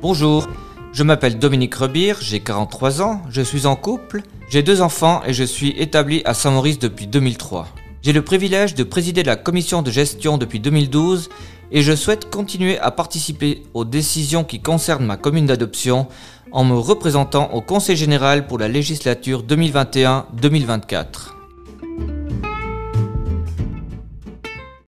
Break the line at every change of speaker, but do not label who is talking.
Bonjour, je m'appelle Dominique Rebire, j'ai 43 ans, je suis en couple, j'ai deux enfants et je suis établi à Saint-Maurice depuis 2003. J'ai le privilège de présider la commission de gestion depuis 2012 et je souhaite continuer à participer aux décisions qui concernent ma commune d'adoption en me représentant au Conseil général pour la législature 2021-2024.